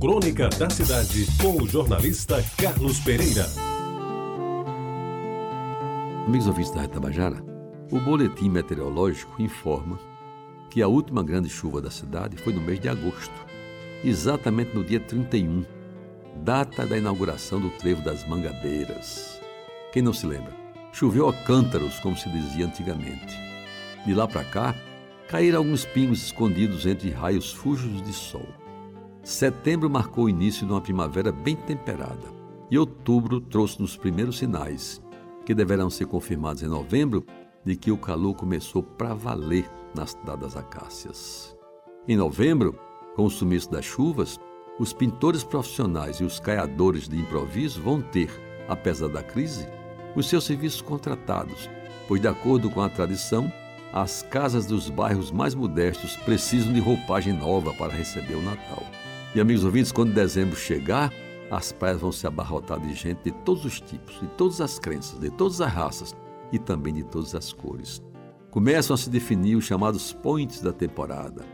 Crônica da Cidade, com o jornalista Carlos Pereira. Amigos ouvintes da Retabajara, o boletim meteorológico informa que a última grande chuva da cidade foi no mês de agosto, exatamente no dia 31, data da inauguração do trevo das Mangabeiras. Quem não se lembra? Choveu a cântaros, como se dizia antigamente. De lá para cá, caíram alguns pingos escondidos entre raios fujos de sol. Setembro marcou o início de uma primavera bem temperada, e outubro trouxe nos primeiros sinais, que deverão ser confirmados em novembro, de que o calor começou para valer na cidade das acácias. Em novembro, com o sumiço das chuvas, os pintores profissionais e os caiadores de improviso vão ter, apesar da crise, os seus serviços contratados, pois, de acordo com a tradição, as casas dos bairros mais modestos precisam de roupagem nova para receber o Natal. E, amigos ouvintes, quando dezembro chegar, as praias vão se abarrotar de gente de todos os tipos, de todas as crenças, de todas as raças e também de todas as cores. Começam a se definir os chamados points da temporada.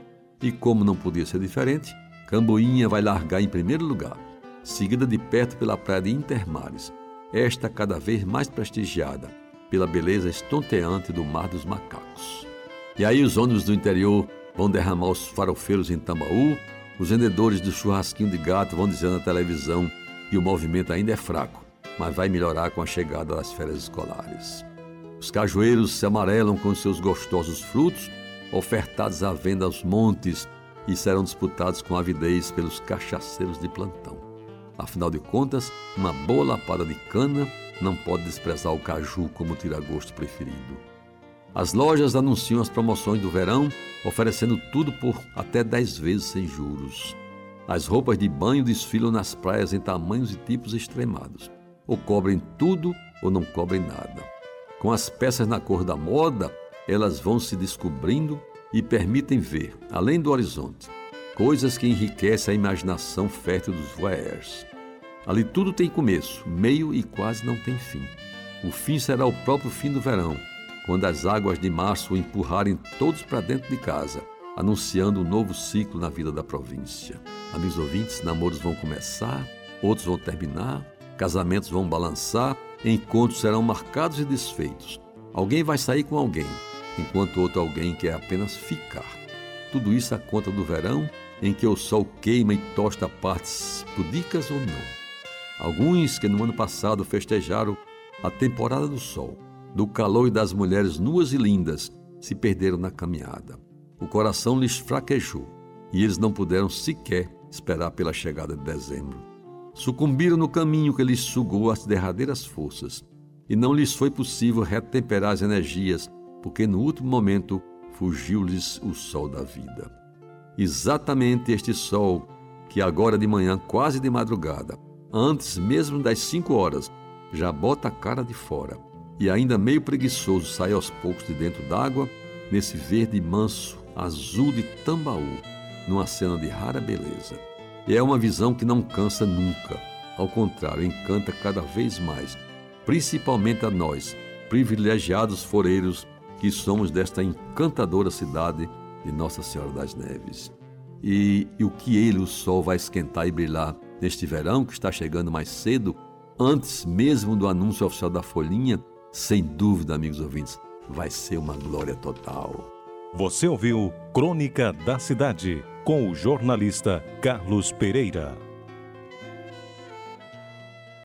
E como não podia ser diferente, Camboinha vai largar em primeiro lugar, seguida de perto pela praia de Intermares, esta cada vez mais prestigiada pela beleza estonteante do Mar dos Macacos. E aí os ônibus do interior vão derramar os farofeiros em Tambaú, os vendedores do churrasquinho de gato vão dizer na televisão que o movimento ainda é fraco, mas vai melhorar com a chegada das férias escolares. Os cajueiros se amarelam com seus gostosos frutos, ofertados à venda aos montes e serão disputados com avidez pelos cachaceiros de plantão. Afinal de contas, uma boa lapada de cana não pode desprezar o caju como tira-gosto preferido. As lojas anunciam as promoções do verão, oferecendo tudo por até 10 vezes sem juros. As roupas de banho desfilam nas praias em tamanhos e tipos extremados. Ou cobrem tudo ou não cobrem nada. Com as peças na cor da moda, elas vão se descobrindo e permitem ver, além do horizonte, coisas que enriquecem a imaginação fértil dos voyeurs. Ali tudo tem começo, meio e quase não tem fim. O fim será o próprio fim do verão, quando as águas de março empurrarem todos para dentro de casa, anunciando um novo ciclo na vida da província. Amigos ouvintes, namoros vão começar, outros vão terminar, casamentos vão balançar, encontros serão marcados e desfeitos. Alguém vai sair com alguém, enquanto outro alguém quer apenas ficar. Tudo isso à conta do verão em que o sol queima e tosta partes pudicas ou não. Alguns que no ano passado festejaram a temporada do sol, do calor e das mulheres nuas e lindas, se perderam na caminhada. O coração lhes fraquejou e eles não puderam sequer esperar pela chegada de dezembro. Sucumbiram no caminho que lhes sugou as derradeiras forças e não lhes foi possível retemperar as energias, porque no último momento fugiu-lhes o sol da vida exatamente este sol que agora de manhã, quase de madrugada, antes mesmo das cinco horas, já bota a cara de fora e ainda meio preguiçoso sai aos poucos de dentro d'água, nesse verde manso, azul de Tambaú, numa cena de rara beleza. E é uma visão que não cansa nunca, ao contrário, encanta cada vez mais, principalmente a nós, privilegiados foreiros que somos desta encantadora cidade de Nossa Senhora das Neves. E, e o que ele, o sol, vai esquentar e brilhar neste verão que está chegando mais cedo, antes mesmo do anúncio oficial da folhinha, sem dúvida, amigos ouvintes, vai ser uma glória total. Você ouviu Crônica da Cidade com o jornalista Carlos Pereira.